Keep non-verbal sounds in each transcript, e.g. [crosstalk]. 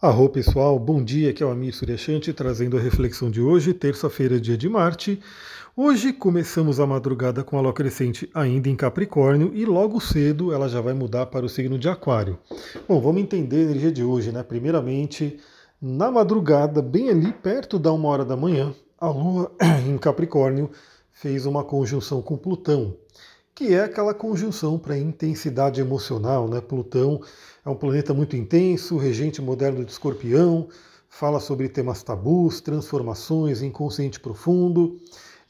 Arro pessoal, bom dia, aqui é o Amir Suryashanti trazendo a reflexão de hoje, terça-feira, dia de Marte. Hoje começamos a madrugada com a lua crescente ainda em Capricórnio e logo cedo ela já vai mudar para o signo de Aquário. Bom, vamos entender a energia de hoje, né? Primeiramente, na madrugada, bem ali perto da uma hora da manhã, a lua [clears throat] em Capricórnio fez uma conjunção com Plutão que é aquela conjunção para intensidade emocional. Né? Plutão é um planeta muito intenso, regente moderno de escorpião, fala sobre temas tabus, transformações, inconsciente profundo.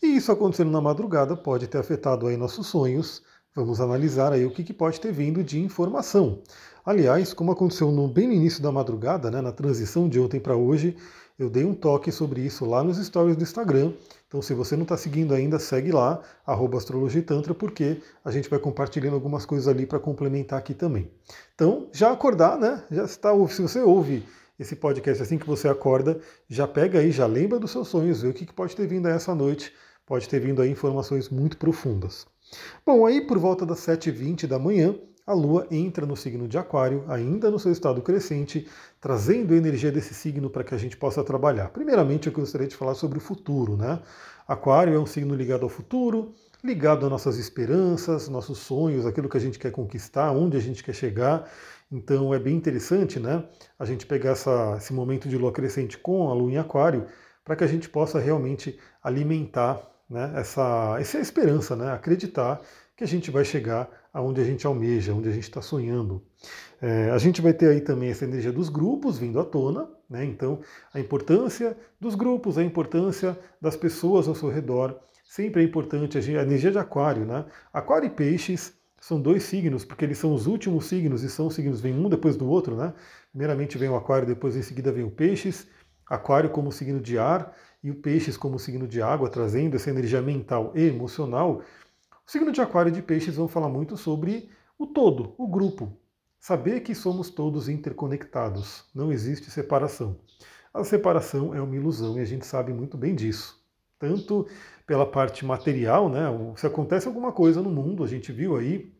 E isso acontecendo na madrugada pode ter afetado aí nossos sonhos. Vamos analisar aí o que, que pode ter vindo de informação. Aliás, como aconteceu no, bem no início da madrugada, né, na transição de ontem para hoje, eu dei um toque sobre isso lá nos stories do Instagram. Então, se você não está seguindo ainda, segue lá, astrologitantra, porque a gente vai compartilhando algumas coisas ali para complementar aqui também. Então, já acordar, né? Já está, se você ouve esse podcast assim que você acorda, já pega aí, já lembra dos seus sonhos, vê o que pode ter vindo aí essa noite. Pode ter vindo aí informações muito profundas. Bom, aí por volta das 7h20 da manhã, a Lua entra no signo de Aquário, ainda no seu estado crescente, trazendo a energia desse signo para que a gente possa trabalhar. Primeiramente, eu gostaria de falar sobre o futuro, né? Aquário é um signo ligado ao futuro, ligado às nossas esperanças, nossos sonhos, aquilo que a gente quer conquistar, onde a gente quer chegar. Então é bem interessante, né? A gente pegar essa, esse momento de lua crescente com a lua em Aquário, para que a gente possa realmente alimentar né, essa, essa esperança, né? Acreditar que a gente vai chegar aonde a gente almeja, onde a gente está sonhando. É, a gente vai ter aí também essa energia dos grupos vindo à tona, né? então a importância dos grupos, a importância das pessoas ao seu redor, sempre é importante a, energia de aquário, né? Aquário e peixes são dois signos, porque eles são os últimos signos e são signos, vem um depois do outro, né? Primeiramente vem o aquário, depois em seguida vem o peixes, aquário como signo de ar e o peixes como signo de água, trazendo essa energia mental e emocional o signo de Aquário e de Peixes vão falar muito sobre o todo, o grupo. Saber que somos todos interconectados, não existe separação. A separação é uma ilusão e a gente sabe muito bem disso. Tanto pela parte material, né? Se acontece alguma coisa no mundo, a gente viu aí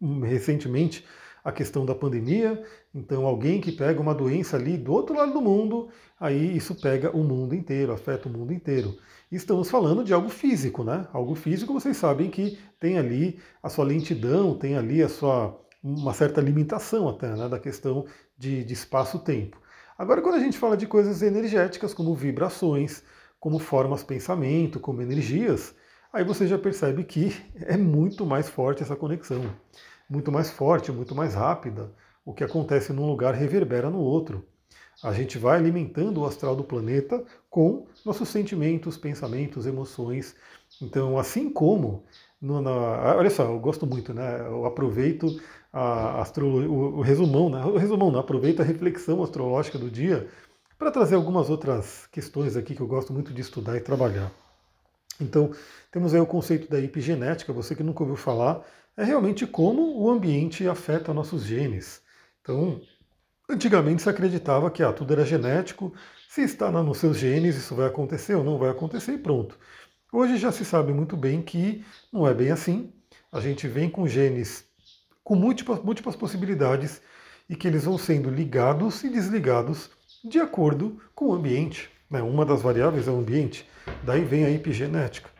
hum, recentemente a questão da pandemia. Então, alguém que pega uma doença ali do outro lado do mundo, aí isso pega o mundo inteiro, afeta o mundo inteiro. Estamos falando de algo físico, né? Algo físico, vocês sabem que tem ali a sua lentidão, tem ali a sua uma certa limitação até né, da questão de, de espaço-tempo. Agora, quando a gente fala de coisas energéticas, como vibrações, como formas pensamento, como energias, aí você já percebe que [laughs] é muito mais forte essa conexão. Muito mais forte, muito mais rápida. O que acontece num lugar reverbera no outro. A gente vai alimentando o astral do planeta com nossos sentimentos, pensamentos, emoções. Então, assim como no, na, olha só, eu gosto muito, né? Eu aproveito a astro, o, o, resumão, né? O resumão, né? aproveito a reflexão astrológica do dia para trazer algumas outras questões aqui que eu gosto muito de estudar e trabalhar. Então, temos aí o conceito da epigenética, você que nunca ouviu falar, é realmente como o ambiente afeta nossos genes. Então, Antigamente se acreditava que ah, tudo era genético, se está nos seus genes, isso vai acontecer ou não vai acontecer e pronto. Hoje já se sabe muito bem que não é bem assim. A gente vem com genes com múltiplas, múltiplas possibilidades e que eles vão sendo ligados e desligados de acordo com o ambiente. Né? Uma das variáveis é o ambiente, daí vem a epigenética.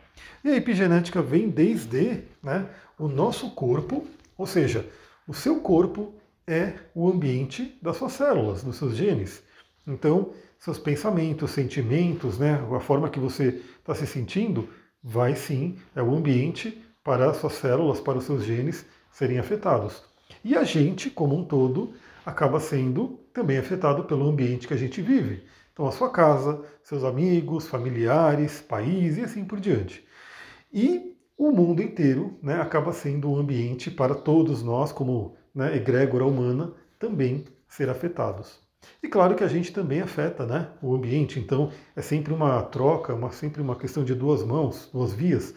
E a epigenética vem desde né, o nosso corpo, ou seja, o seu corpo é o ambiente das suas células, dos seus genes. Então, seus pensamentos, sentimentos, né, a forma que você está se sentindo, vai sim, é o ambiente para as suas células, para os seus genes serem afetados. E a gente, como um todo, acaba sendo também afetado pelo ambiente que a gente vive. Então, a sua casa, seus amigos, familiares, país e assim por diante. E o mundo inteiro né, acaba sendo um ambiente para todos nós, como né, egrégora humana, também ser afetados. E claro que a gente também afeta né, o ambiente, então é sempre uma troca, uma, sempre uma questão de duas mãos, duas vias.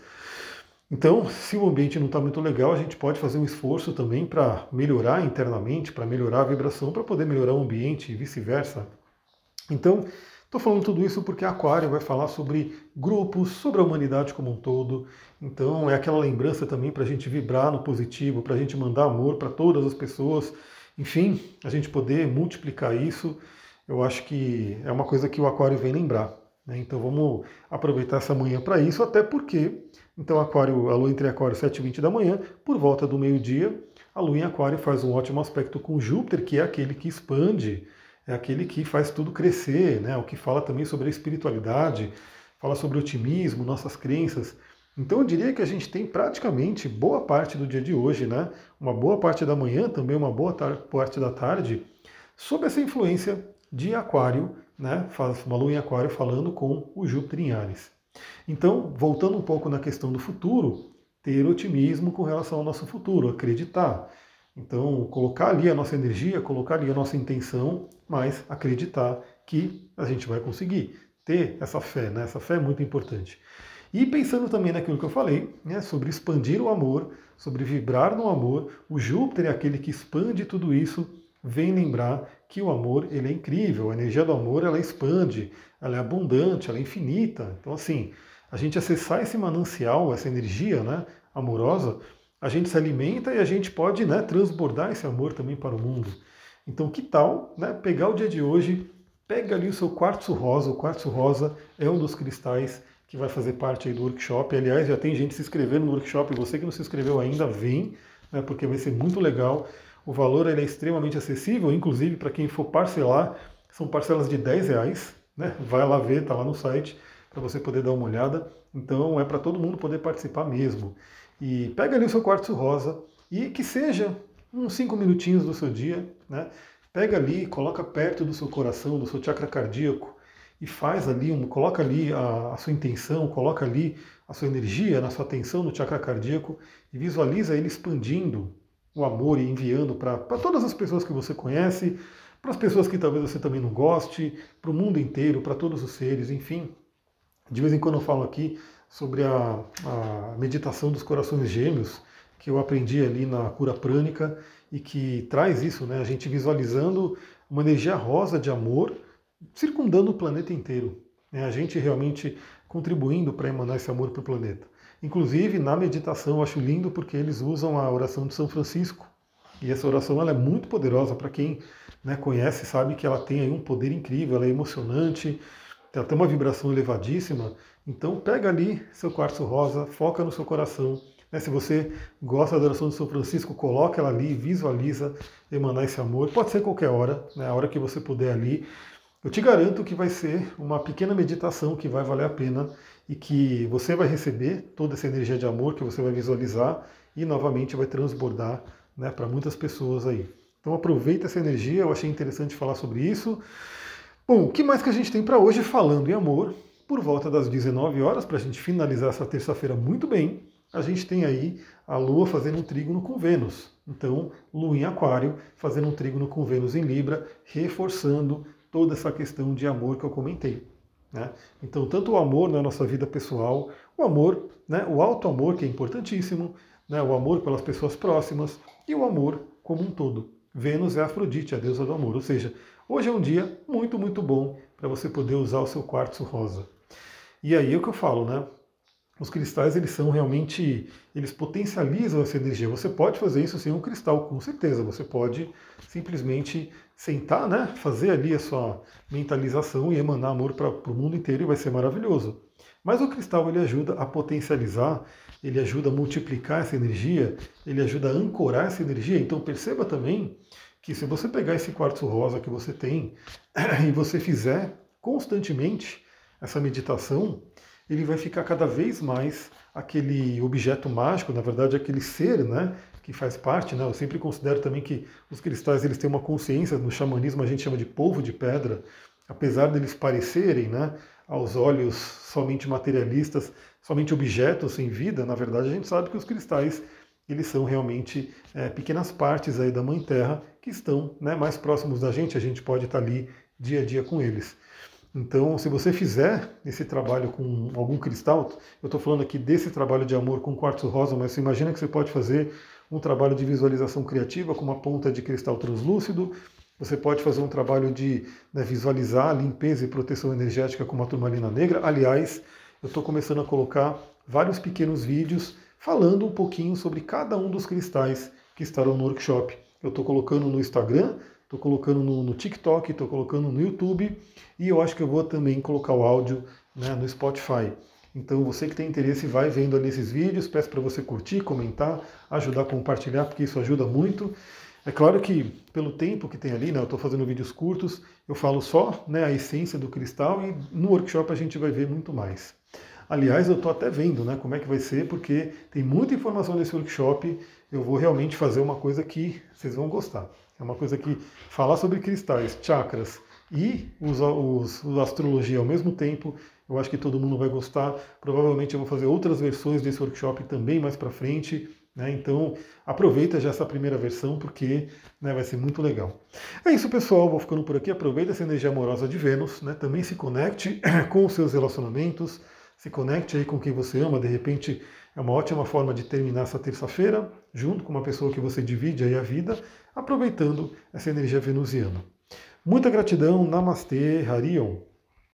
Então, se o ambiente não está muito legal, a gente pode fazer um esforço também para melhorar internamente, para melhorar a vibração, para poder melhorar o ambiente e vice-versa. Então, Estou falando tudo isso porque Aquário vai falar sobre grupos, sobre a humanidade como um todo. Então é aquela lembrança também para a gente vibrar no positivo, para a gente mandar amor para todas as pessoas enfim, a gente poder multiplicar isso, eu acho que é uma coisa que o Aquário vem lembrar. Né? Então vamos aproveitar essa manhã para isso, até porque então Aquário, a Lua entre Aquário 7 e 20 da manhã, por volta do meio-dia, a Lua em Aquário faz um ótimo aspecto com Júpiter, que é aquele que expande, é aquele que faz tudo crescer, né? o que fala também sobre a espiritualidade, fala sobre otimismo, nossas crenças. Então eu diria que a gente tem praticamente boa parte do dia de hoje, né? Uma boa parte da manhã, também uma boa parte da tarde, sob essa influência de Aquário, né? Uma lua em Aquário falando com o Júpiter em Ares. Então, voltando um pouco na questão do futuro, ter otimismo com relação ao nosso futuro, acreditar. Então, colocar ali a nossa energia, colocar ali a nossa intenção, mas acreditar que a gente vai conseguir. Ter essa fé, né? Essa fé é muito importante. E pensando também naquilo que eu falei, né, sobre expandir o amor, sobre vibrar no amor, o Júpiter é aquele que expande tudo isso, vem lembrar que o amor ele é incrível, a energia do amor ela expande, ela é abundante, ela é infinita. Então assim, a gente acessar esse manancial, essa energia né, amorosa, a gente se alimenta e a gente pode né, transbordar esse amor também para o mundo. Então que tal né, pegar o dia de hoje, pega ali o seu quartzo rosa, o quartzo rosa é um dos cristais que vai fazer parte do workshop. Aliás, já tem gente se inscrevendo no workshop. Você que não se inscreveu ainda, vem, né, porque vai ser muito legal. O valor é extremamente acessível, inclusive para quem for parcelar, são parcelas de 10 reais. Né? Vai lá ver, está lá no site para você poder dar uma olhada. Então é para todo mundo poder participar mesmo. E pega ali o seu quartzo rosa e que seja uns 5 minutinhos do seu dia, né? Pega ali, coloca perto do seu coração, do seu chakra cardíaco, e faz ali, um, coloca ali a, a, sua intenção, coloca ali a sua energia, na sua atenção no chakra cardíaco e visualiza ele expandindo o amor e enviando para todas as pessoas que você conhece, para as pessoas que talvez você também não goste, para o mundo inteiro, para todos os seres, enfim. De vez em quando eu falo aqui sobre a, a meditação dos corações gêmeos, que eu aprendi ali na cura prânica e que traz isso, né? A gente visualizando uma energia rosa de amor circundando o planeta inteiro. Né? A gente realmente contribuindo para emanar esse amor para o planeta. Inclusive, na meditação, eu acho lindo porque eles usam a oração de São Francisco. E essa oração ela é muito poderosa para quem né, conhece, sabe que ela tem aí um poder incrível, ela é emocionante, ela tem uma vibração elevadíssima. Então, pega ali seu quartzo rosa, foca no seu coração. Né, se você gosta da oração de São Francisco, coloca ela ali, visualiza emanar esse amor. Pode ser qualquer hora, né, a hora que você puder ali. Eu te garanto que vai ser uma pequena meditação que vai valer a pena e que você vai receber toda essa energia de amor que você vai visualizar e novamente vai transbordar né, para muitas pessoas aí. Então aproveita essa energia, eu achei interessante falar sobre isso. Bom, o que mais que a gente tem para hoje falando em amor? Por volta das 19 horas, para a gente finalizar essa terça-feira muito bem, a gente tem aí a Lua fazendo um trígono com Vênus. Então, Lua em Aquário fazendo um trígono com Vênus em Libra, reforçando toda essa questão de amor que eu comentei. Né? Então, tanto o amor na nossa vida pessoal, o amor, né, o alto amor, que é importantíssimo, né, o amor pelas pessoas próximas e o amor como um todo. Vênus é Afrodite, a deusa do amor. Ou seja, hoje é um dia muito, muito bom para você poder usar o seu quartzo rosa. E aí é o que eu falo, né? os cristais eles são realmente, eles potencializam essa energia. Você pode fazer isso sem um cristal, com certeza. Você pode simplesmente sentar, né, fazer ali a sua mentalização e emanar amor para o mundo inteiro e vai ser maravilhoso. Mas o cristal ele ajuda a potencializar, ele ajuda a multiplicar essa energia, ele ajuda a ancorar essa energia. Então perceba também que se você pegar esse quartzo rosa que você tem [clears throat] e você fizer constantemente essa meditação, ele vai ficar cada vez mais aquele objeto mágico, na verdade aquele ser, né, que faz parte, né? Eu sempre considero também que os cristais eles têm uma consciência, no xamanismo a gente chama de polvo de pedra, apesar deles parecerem, né, aos olhos somente materialistas, somente objetos sem vida, na verdade a gente sabe que os cristais eles são realmente é, pequenas partes aí da Mãe Terra que estão né, mais próximos da gente, a gente pode estar ali dia a dia com eles. Então, se você fizer esse trabalho com algum cristal, eu estou falando aqui desse trabalho de amor com quartzo rosa, mas você imagina que você pode fazer um trabalho de visualização criativa com uma ponta de cristal translúcido, você pode fazer um trabalho de né, visualizar limpeza e proteção energética com uma turmalina negra. Aliás, eu estou começando a colocar vários pequenos vídeos falando um pouquinho sobre cada um dos cristais que estarão no workshop. Eu estou colocando no Instagram, estou colocando no, no TikTok, estou colocando no YouTube e eu acho que eu vou também colocar o áudio né, no Spotify. Então você que tem interesse vai vendo ali esses vídeos, peço para você curtir, comentar, ajudar a compartilhar, porque isso ajuda muito. É claro que pelo tempo que tem ali, né, eu estou fazendo vídeos curtos, eu falo só né, a essência do cristal e no workshop a gente vai ver muito mais. Aliás, eu estou até vendo né, como é que vai ser, porque tem muita informação nesse workshop. Eu vou realmente fazer uma coisa que vocês vão gostar. É uma coisa que falar sobre cristais, chakras e os, os, os astrologia ao mesmo tempo eu acho que todo mundo vai gostar. Provavelmente eu vou fazer outras versões desse workshop também mais para frente. Né? Então aproveita já essa primeira versão porque né, vai ser muito legal. É isso, pessoal. Vou ficando por aqui. Aproveita essa energia amorosa de Vênus. Né? Também se conecte [coughs] com os seus relacionamentos. Se conecte aí com quem você ama. De repente é uma ótima forma de terminar essa terça-feira junto com uma pessoa que você divide aí a vida, aproveitando essa energia venusiana. Muita gratidão. Namastê, Harion.